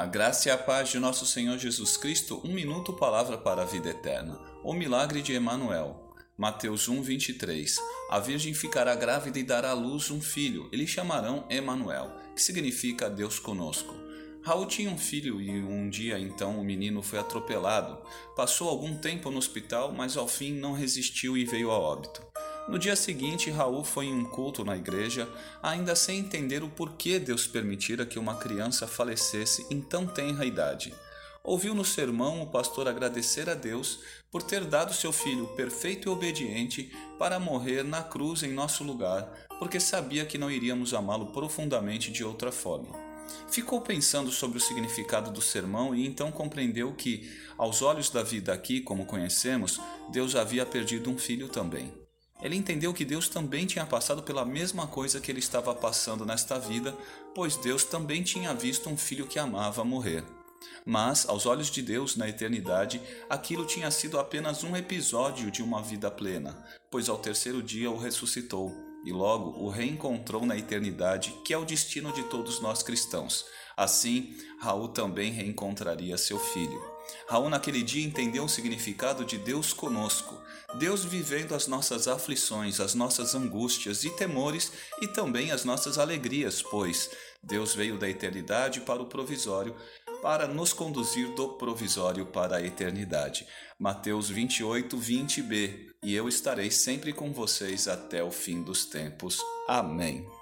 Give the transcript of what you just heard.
A graça e a paz de nosso Senhor Jesus Cristo, um minuto palavra para a vida eterna. O milagre de Emanuel. Mateus 1, 23. A virgem ficará grávida e dará à luz um filho, e lhe chamarão Emanuel, que significa Deus conosco. Raul tinha um filho e um dia então o menino foi atropelado. Passou algum tempo no hospital, mas ao fim não resistiu e veio a óbito. No dia seguinte, Raul foi em um culto na igreja, ainda sem entender o porquê Deus permitira que uma criança falecesse em tão tenra idade. Ouviu no sermão o pastor agradecer a Deus por ter dado seu filho perfeito e obediente para morrer na cruz em nosso lugar, porque sabia que não iríamos amá-lo profundamente de outra forma. Ficou pensando sobre o significado do sermão e então compreendeu que, aos olhos da vida aqui, como conhecemos, Deus havia perdido um filho também. Ele entendeu que Deus também tinha passado pela mesma coisa que ele estava passando nesta vida, pois Deus também tinha visto um filho que amava morrer. Mas, aos olhos de Deus, na eternidade, aquilo tinha sido apenas um episódio de uma vida plena, pois ao terceiro dia o ressuscitou e logo o reencontrou na eternidade, que é o destino de todos nós cristãos. Assim, Raul também reencontraria seu filho. Raul, naquele dia, entendeu o significado de Deus conosco, Deus vivendo as nossas aflições, as nossas angústias e temores e também as nossas alegrias, pois Deus veio da eternidade para o provisório para nos conduzir do provisório para a eternidade. Mateus 28, 20b. E eu estarei sempre com vocês até o fim dos tempos. Amém.